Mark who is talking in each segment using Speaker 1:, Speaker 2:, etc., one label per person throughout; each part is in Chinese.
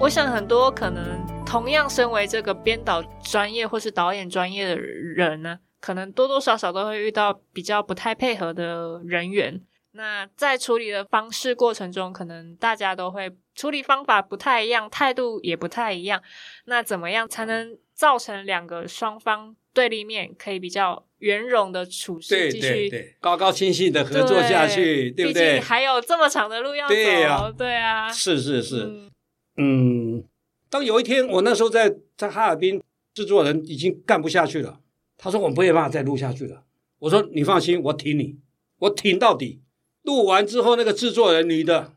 Speaker 1: 我想很多可能同样身为这个编导专业或是导演专业的人呢，可能多多少少都会遇到比较不太配合的人员。那在处理的方式过程中，可能大家都会处理方法不太一样，态度也不太一样。那怎么样才能造成两个双方对立面可以比较圆融的处事，
Speaker 2: 对
Speaker 1: 继续
Speaker 2: 对对，高高兴兴的合作下去，对不
Speaker 1: 毕竟？还有这么长的路要走，
Speaker 2: 对啊
Speaker 1: 对啊，
Speaker 2: 是是是，
Speaker 1: 嗯
Speaker 2: 嗯，当有一天我那时候在在哈尔滨，制作人已经干不下去了，他说我们没有办法再录下去了。我说你放心，我挺你，我挺到底。录完之后，那个制作人女的，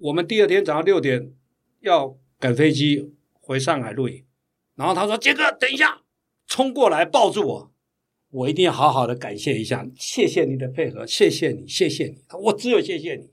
Speaker 2: 我们第二天早上六点要赶飞机回上海录影，然后他说杰哥等一下，冲过来抱住我，我一定要好好的感谢一下，谢谢你的配合，谢谢你，谢谢你，我只有谢谢你。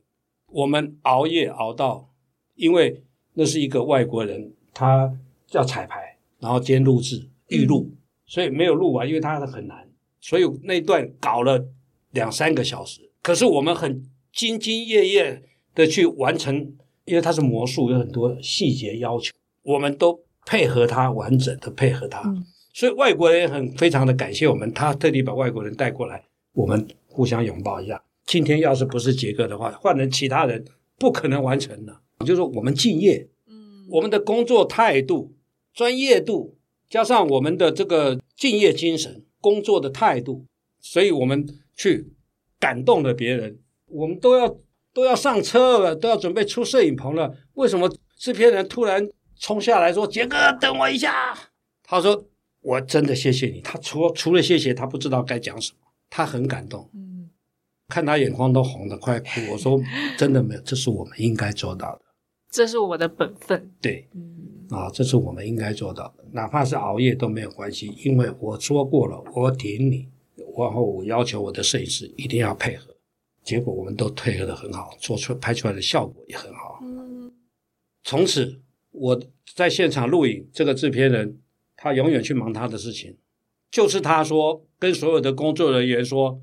Speaker 2: 我们熬夜熬到，因为那是一个外国人，他要彩排，然后兼录制预录，所以没有录完，因为他很难，所以那一段搞了两三个小时。可是我们很兢兢业业的去完成，因为他是魔术，有很多细节要求，我们都配合他，完整的配合他。
Speaker 1: 嗯
Speaker 2: 所以外国人也很非常的感谢我们，他特地把外国人带过来，我们互相拥抱一下。今天要是不是杰哥的话，换成其他人不可能完成的。就是说我们敬业，
Speaker 1: 嗯，
Speaker 2: 我们的工作态度、专业度，加上我们的这个敬业精神、工作的态度，所以我们去感动了别人。我们都要都要上车了，都要准备出摄影棚了。为什么制片人突然冲下来说：“杰哥，等我一下。”他说：“我真的谢谢你。”他除除了谢谢，他不知道该讲什么，他很感动。
Speaker 1: 嗯
Speaker 2: 看他眼眶都红的快哭。我说：“真的没有，这是我们应该做到的。
Speaker 1: 这是我的本分，”
Speaker 2: 对，
Speaker 1: 嗯。
Speaker 2: 啊，这是我们应该做到的，哪怕是熬夜都没有关系，因为我说过了，我挺你，然后我要求我的摄影师一定要配合，结果我们都配合的很好，做出拍出来的效果也很好。
Speaker 1: 嗯。
Speaker 2: 从此我在现场录影，这个制片人他永远去忙他的事情，就是他说跟所有的工作人员说，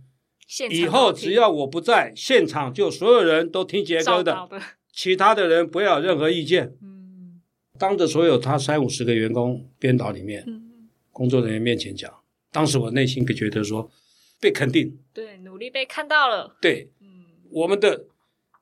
Speaker 2: 以后只要我不在，现场就所有人都听杰哥的，
Speaker 1: 的，
Speaker 2: 其他的人不要有任何意见。
Speaker 1: 嗯。
Speaker 2: 当着所有他三五十个员工编导里面，
Speaker 1: 嗯，
Speaker 2: 工作人员面前讲，当时我内心觉得说被肯定，
Speaker 1: 对，努力被看到了，
Speaker 2: 对
Speaker 1: 嗯。
Speaker 2: 我们的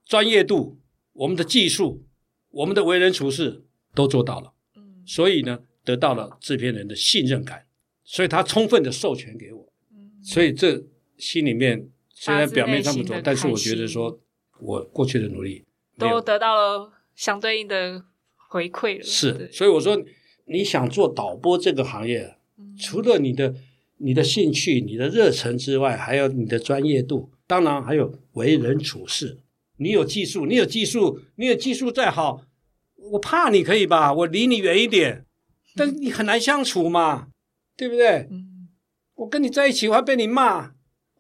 Speaker 2: 专业度、我们的技术、我们的为人处事都做到了，
Speaker 1: 嗯。
Speaker 2: 所以呢，得到了制片人的信任感，所以他充分的授权给我，
Speaker 1: 嗯，
Speaker 2: 所以这心里面虽然表面上不
Speaker 1: 发自内心。的，
Speaker 2: 错但是我觉得说我过去的努力
Speaker 1: 都得到了相对应的回馈了，
Speaker 2: 是，所以我说你想做导播这个行业，
Speaker 1: 嗯
Speaker 2: 除了你的你的兴趣、你的热忱之外，还有你的专业度，当然还有为人处事。你有技术，你有技术，你有技术再好，我怕你可以吧？我离你远一点，但是你很难相处嘛，对不对？
Speaker 1: 嗯
Speaker 2: 我跟你在一起，我还被你骂，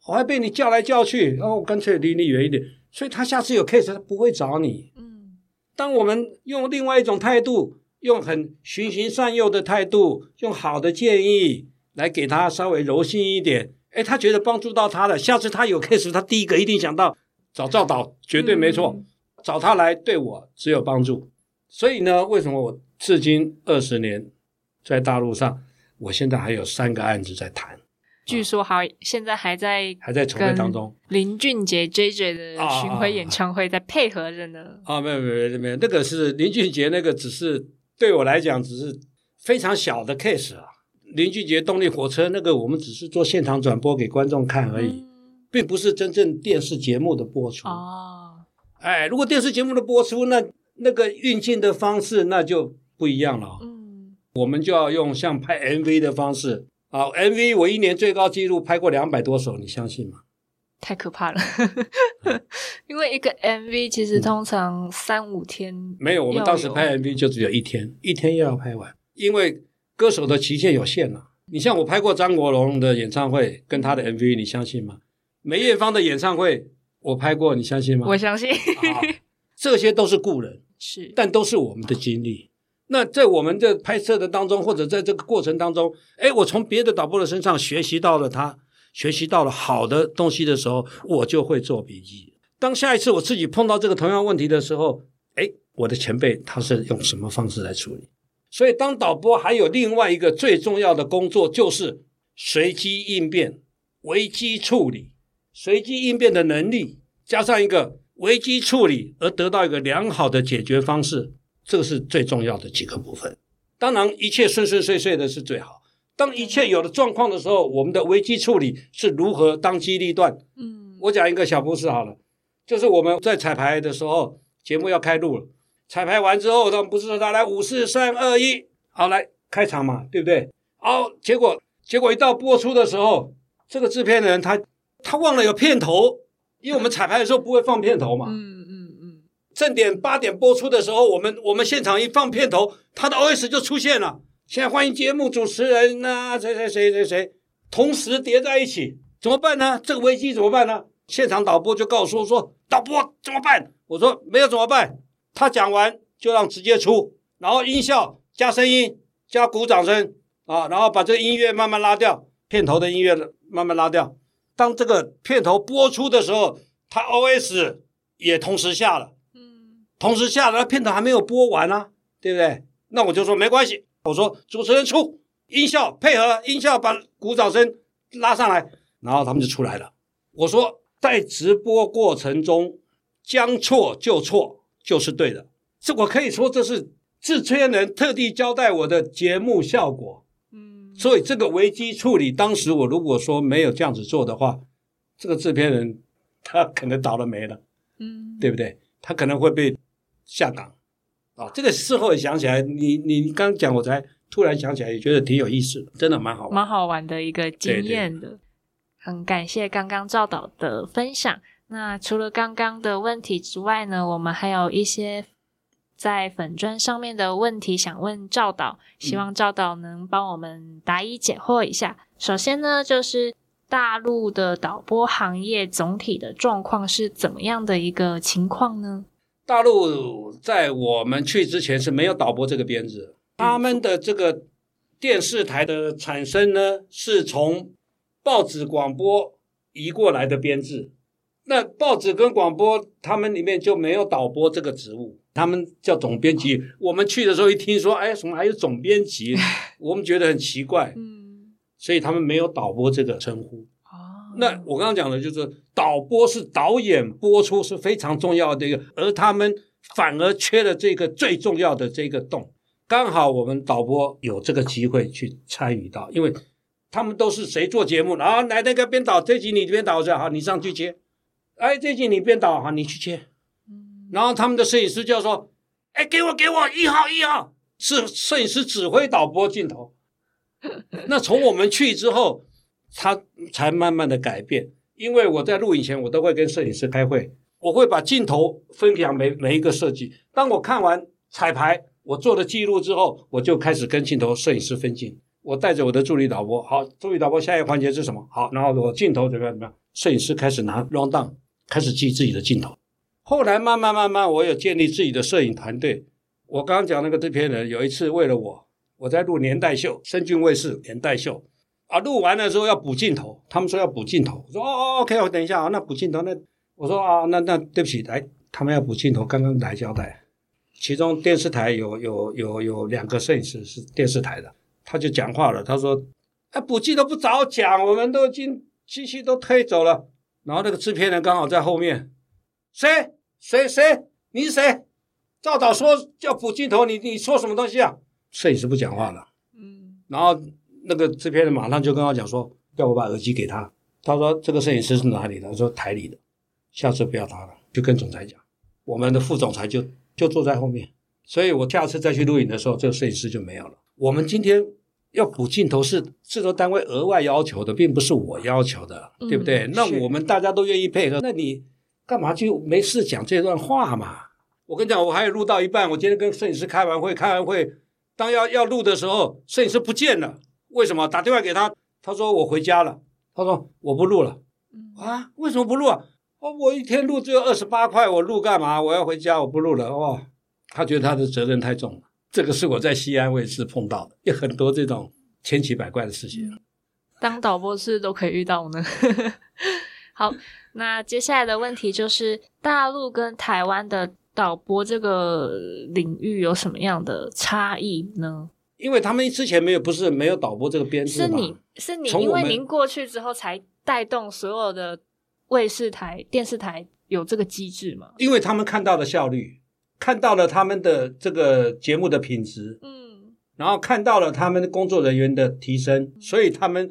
Speaker 2: 我还被你叫来叫去，然后我干脆离你远一点。所以他下次有 case，他不会找你。
Speaker 1: 嗯
Speaker 2: 当我们用另外一种态度，用很循循善诱的态度，用好的建议来给他稍微柔性一点，哎，他觉得帮助到他了，下次他有 case，他第一个一定想到找赵导，绝对没错，
Speaker 1: 嗯
Speaker 2: 找他来对我只有帮助。所以呢，为什么我至今二十年在大陆上，我现在还有三个案子在谈，
Speaker 1: 据说还现在还在
Speaker 2: 还在筹备当中。
Speaker 1: 林俊杰 J J 的
Speaker 2: 啊
Speaker 1: 巡回演唱会在配合着呢。
Speaker 2: 啊，没有没有没有，那个是林俊杰，那个只是对我来讲只是非常小的 case 啊。林俊杰动力火车那个，我们只是做现场转播给观众看而已，
Speaker 1: 嗯
Speaker 2: 并不是真正电视节目的播出。
Speaker 1: 哦，
Speaker 2: 哎，如果电视节目的播出，那那个运镜的方式那就不一样了。
Speaker 1: 嗯，
Speaker 2: 我们就要用像拍 MV 的方式啊，MV 我一年最高纪录拍过两百多首，你相信吗？
Speaker 1: 太可怕了，因为一个 MV 其实通常三五天
Speaker 2: 没有，我们当时拍 MV 就只有一天，一天又要拍完，因为歌手的期限有限了。你像我拍过张国荣的演唱会，跟他的 MV，你相信吗？梅艳芳的演唱会我拍过，你相信吗？
Speaker 1: 我相信
Speaker 2: 啊，这些都是故人，
Speaker 1: 是，
Speaker 2: 但都是我们的经历。那在我们的拍摄的当中，或者在这个过程当中，哎，我从别的导播的身上学习到了他，学习到了好的东西的时候，我就会做笔记。当下一次我自己碰到这个同样问题的时候，哎，我的前辈他是用什么方式来处理。所以当导播还有另外一个最重要的工作，就是随机应变、危机处理。随机应变的能力，加上一个危机处理，而得到一个良好的解决方式，这个是最重要的几个部分。当然，一切顺顺遂遂的是最好。当一切有了状况的时候，我们的危机处理是如何当机立断？
Speaker 1: 嗯，
Speaker 2: 我讲一个小故事好了，就是我们在彩排的时候，节目要开录了，彩排完之后，他们不是说他来五四三二一，好来开场嘛，对不对？好，结果结果一到播出的时候，这个制片人他他忘了有片头，因为我们彩排的时候不会放片头嘛。
Speaker 1: 嗯
Speaker 2: 正点八点播出的时候，我们我们现场一放片头，他的 OS 就出现了。现在欢迎节目主持人呐，谁谁谁谁谁，同时叠在一起，怎么办呢？这个危机怎么办呢？现场导播就告诉我说：“导播怎么办？”我说：“没有怎么办？”他讲完就让直接出，然后音效加声音加鼓掌声啊，然后把这个音乐慢慢拉掉，片头的音乐慢慢拉掉。当这个片头播出的时候，他 OS 也同时下了，同时下来，片头还没有播完啊，对不对？那我就说没关系，我说主持人出音效配合音效把鼓掌声拉上来，然后他们就出来了。我说在直播过程中将错就错就是对的，这我可以说这是制片人特地交代我的节目效果。
Speaker 1: 嗯，
Speaker 2: 所以这个危机处理，当时我如果说没有这样子做的话，这个制片人他可能倒了霉了。
Speaker 1: 嗯，
Speaker 2: 对不对？他可能会被下岗啊。这个事后也想起来，你你刚讲，我才突然想起来，也觉得挺有意思的，真的蛮好玩。
Speaker 1: 蛮好玩的一个经
Speaker 2: 对对
Speaker 1: 验的。很感谢刚刚赵导的分享。那除了刚刚的问题之外呢，我们还有一些在粉砖上面的问题想问赵导，希望赵导能帮我们答疑解惑一下。首先呢，就是大陆的导播行业总体的状况是怎么样的一个情况呢？
Speaker 2: 大陆在我们去之前是没有导播这个编制，他们的这个电视台的产生呢，是从报纸、广播移过来的编制。那报纸跟广播，他们里面就没有导播这个职务，他们叫总编辑。我们去的时候一听说，哎，什么还有总编辑，我们觉得很奇怪，
Speaker 1: 嗯，
Speaker 2: 所以他们没有导播这个称呼。
Speaker 1: 哦，
Speaker 2: 那我刚刚讲的就是导播是导演播出是非常重要的一个，而他们反而缺了这个最重要的这个洞。刚好我们导播有这个机会去参与到，因为他们都是谁做节目，然后来那个编导，这集你编导一下，好，你上去接。哎，这集你编导，好，你去接。
Speaker 1: 嗯
Speaker 2: 然后他们的摄影师就要说：“哎，给我给我一号一号。”是摄影师指挥导播镜头。那从我们去之后，他才慢慢的改变。因为我在录影前，我都会跟摄影师开会，我会把镜头分享每每一个设计。当我看完彩排，我做了记录之后，我就开始跟镜头摄影师分镜。我带着我的助理导播，好，助理导播下一个环节是什么？好，然后我镜头怎么样怎么样？摄影师开始拿 round down，开始记自己的镜头。后来慢慢慢慢，我有建立自己的摄影团队。我刚刚讲那个制片人，有一次为了我，我在录年代秀，深圳卫视年代秀啊，录完的时候要补镜头，他们说要补镜头，我说哦哦，OK，我等一下啊，那补镜头，那我说啊，那那对不起，来，他们要补镜头，刚刚来交代。其中电视台有有有有两个摄影师是电视台的，他就讲话了，他说：“哎，补镜头不早讲，我们都已经机器都推走了。”然后那个制片人刚好在后面，谁谁谁？你是谁？赵导说要补镜头，你你说什么东西啊？摄影师不讲话了，
Speaker 1: 嗯
Speaker 2: 然后那个制片人马上就跟我讲说，要我把耳机给他。他说这个摄影师是哪里的？他说台里的，下次不要他了，就跟总裁讲。我们的副总裁就就坐在后面，所以我下次再去录影的时候，这个摄影师就没有了。我们今天要补镜头是制作单位额外要求的，并不是我要求的，
Speaker 1: 嗯
Speaker 2: 对不对？那我们大家都愿意配合，那你干嘛就没事讲这段话嘛？我跟你讲，我还有录到一半，我今天跟摄影师开完会，开完会，当要要录的时候，摄影师不见了，为什么？打电话给他，他说我回家了，他说我不录了
Speaker 1: 嗯
Speaker 2: 啊？为什么不录啊？哦，我一天录只有二十八块，我录干嘛？我要回家，我不录了。哦、他觉得他的责任太重了。这个是我在西安卫视碰到的，有很多这种千奇百怪的事情。
Speaker 1: 当导播是都可以遇到呢。好，那接下来的问题就是大陆跟台湾的导播这个领域有什么样的差异呢？
Speaker 2: 因为他们之前没有不是没有导播这个编制嘛
Speaker 1: 是你是你，因为您过去之后才带动所有的卫视台、电视台有这个机制嘛？
Speaker 2: 因为他们看到了效率，看到了他们的这个节目的品质，
Speaker 1: 嗯，
Speaker 2: 然后看到了他们工作人员的提升，所以他们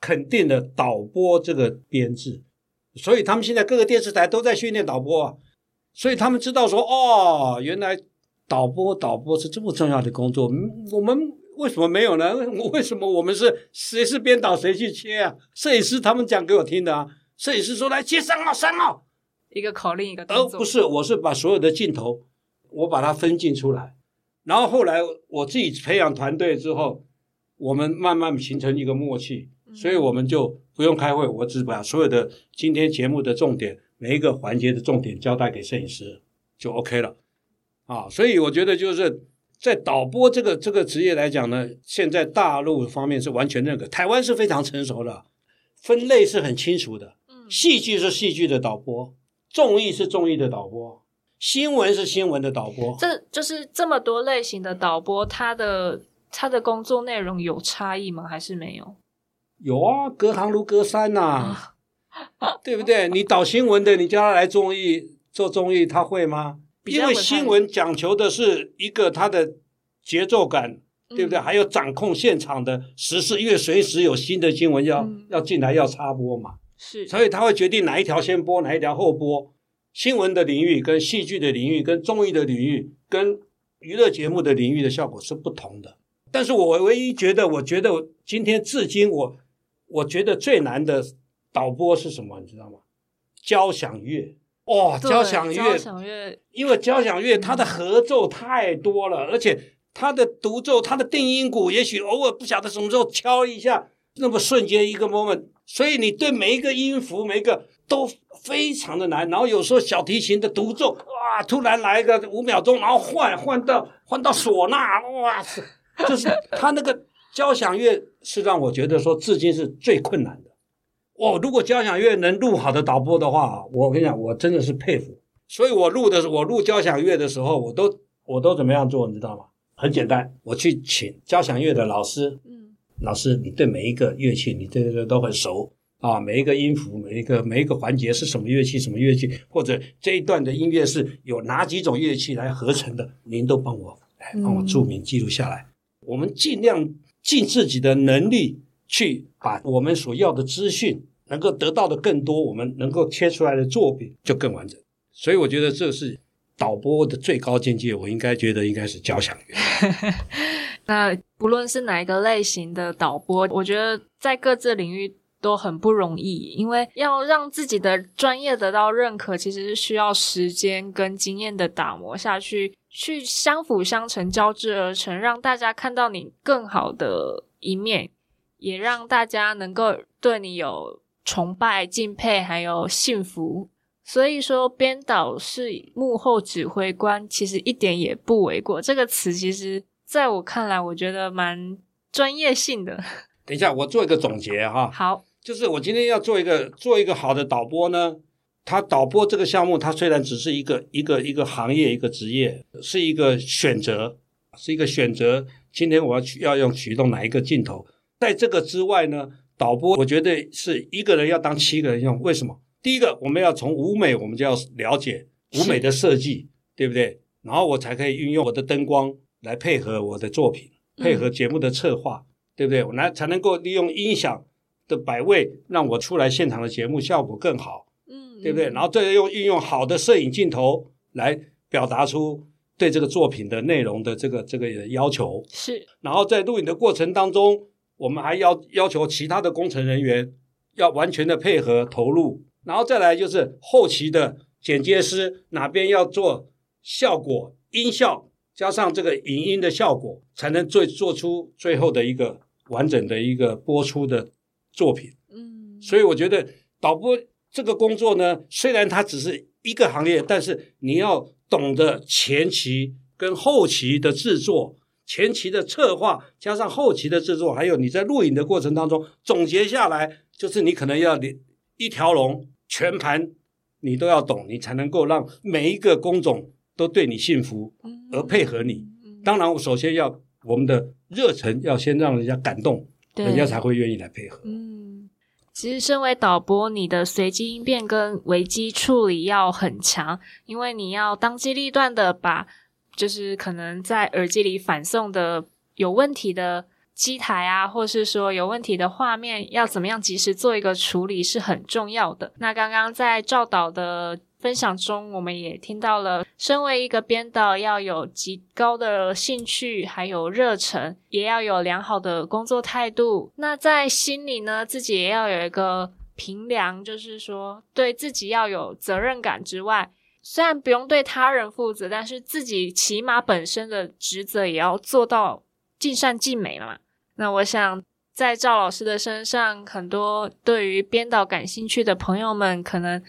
Speaker 2: 肯定的导播这个编制，所以他们现在各个电视台都在训练导播啊，所以他们知道说，哦，原来导播导播是这么重要的工作，嗯我们为什么没有呢？为什么我们是谁是编导谁去切啊？摄影师他们讲给我听的啊，摄影师说来切三号三号，
Speaker 1: 一个口令一个
Speaker 2: 而
Speaker 1: 动作，
Speaker 2: 不是我是把所有的镜头我把它分镜出来，然后后来我自己培养团队之后，我们慢慢形成一个默契，
Speaker 1: 嗯。
Speaker 2: 所以我们就不用开会，我只把所有的今天节目的重点每一个环节的重点交代给摄影师就 OK 了啊，所以我觉得就是。在导播这个这个职业来讲呢，现在大陆方面是完全认可，台湾是非常成熟的，分类是很清楚的。
Speaker 1: 嗯
Speaker 2: 戏剧是戏剧的导播，综艺是综艺的导播，新闻是新闻的导播。
Speaker 1: 这就是这么多类型的导播，他的他的工作内容有差异吗？还是没有？
Speaker 2: 有啊，隔行如隔山呐、对不对？你导新闻的，你叫他来综艺做综艺，他会吗？因为新闻讲求的是一个它的节奏感，对不对？
Speaker 1: 嗯
Speaker 2: 还有掌控现场的时事，因为随时有新的新闻要、
Speaker 1: 嗯
Speaker 2: 要进来要插播嘛。
Speaker 1: 是，
Speaker 2: 所以他会决定哪一条先播，哪一条后播。新闻的领域、跟戏剧的领域、跟综艺的领域、跟娱乐节目的领域的效果是不同的。但是我唯一觉得，我觉得今天至今我我觉得最难的导播是什么？你知道吗？交响乐哦，交响乐
Speaker 1: 交响乐，
Speaker 2: 因为交响乐它的合奏太多了，而且它的独奏、它的定音鼓，也许偶尔不晓得什么时候敲一下，那么瞬间一个 moment，所以你对每一个音符、每一个都非常的难。然后有时候小提琴的独奏，哇，突然来个五秒钟，然后换换到换到唢呐，哇塞，就是它那个交响乐是让我觉得说至今是最困难的。哦，如果交响乐能录好的导播的话，我跟你讲，我真的是佩服。所以我录的我录交响乐的时候，我都我都怎么样做，你知道吗？很简单，我去请交响乐的老师，
Speaker 1: 嗯
Speaker 2: 老师，你对每一个乐器，你对这个都很熟啊，每一个音符，每一个每一个环节是什么乐器，什么乐器，或者这一段的音乐是有哪几种乐器来合成的，您都帮我来帮我注明记录下来。我们尽量尽自己的能力去把我们所要的资讯能够得到的更多，我们能够切出来的作品就更完整。所以我觉得这是导播的最高境界，我应该觉得应该是交响乐。
Speaker 1: 那不论是哪一个类型的导播，我觉得在各自领域都很不容易，因为要让自己的专业得到认可，其实是需要时间跟经验的打磨下去，去相辅相成、交织而成，让大家看到你更好的一面，也让大家能够对你有崇拜、敬佩，还有幸福。所以说，编导是幕后指挥官，其实一点也不为过。这个词其实在我看来，我觉得蛮专业性的。
Speaker 2: 等一下，我做一个总结哈。
Speaker 1: 好，
Speaker 2: 就是我今天要做一个做一个好的导播呢，他导播这个项目，它虽然只是一个一个一个行业一个职业，是一个选择，是一个选择。今天我要去要用启动哪一个镜头，在这个之外呢，导播我觉得是一个人要当七个人用。为什么？第一个，我们要从舞美，我们就要了解舞美的设计，对不对？然后我才可以运用我的灯光来配合我的作品，配合节目的策划，对不对？我来才能够利用音响的摆位，让我出来现场的节目效果更好，
Speaker 1: 嗯，
Speaker 2: 对不对？然后再用运用好的摄影镜头来表达出对这个作品的内容的这个这个要求。
Speaker 1: 是
Speaker 2: 然后在录影的过程当中，我们还要要求其他的工程人员要完全的配合投入，然后再来就是后期的剪接师哪边要做效果、音效，加上这个影音的效果，才能最做出最后的一个完整的一个播出的作品。
Speaker 1: 嗯，
Speaker 2: 所以我觉得导播这个工作呢，虽然它只是一个行业，但是你要懂得前期跟后期的制作，前期的策划加上后期的制作，还有你在录影的过程当中总结下来，就是你可能要连一条龙全盘你都要懂，你才能够让每一个工种都对你信服
Speaker 1: 嗯
Speaker 2: 而配合你。
Speaker 1: 嗯
Speaker 2: 当然，我首先要我们的热忱要先让人家感动，人家才会愿意来配合。
Speaker 1: 嗯，其实身为导播，你的随机应变跟危机处理要很强，因为你要当机立断的把，就是可能在耳机里反送的有问题的机台啊，或是说有问题的画面，要怎么样及时做一个处理是很重要的。那刚刚在赵导的分享中，我们也听到了，身为一个编导，要有极高的兴趣，还有热忱，也要有良好的工作态度。那在心里呢，自己也要有一个平量，就是说对自己要有责任感之外，虽然不用对他人负责，但是自己起码本身的职责也要做到尽善尽美嘛。那我想。在赵老师的身上，很多对于编导感兴趣的朋友们，可能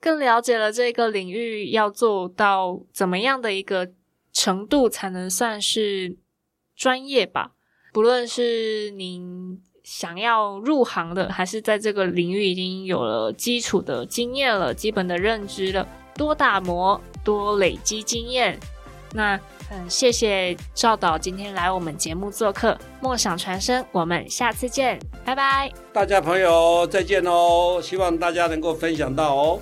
Speaker 1: 更了解了这个领域要做到怎么样的一个程度才能算是专业吧。不论是您想要入行的，还是在这个领域已经有了基础的经验了、基本的认知了，多打磨，多累积经验。那嗯，谢谢赵导今天来我们节目做客，梦想传声，我们下次见，拜拜。
Speaker 2: 大家朋友再见哦，希望大家能够分享到哦。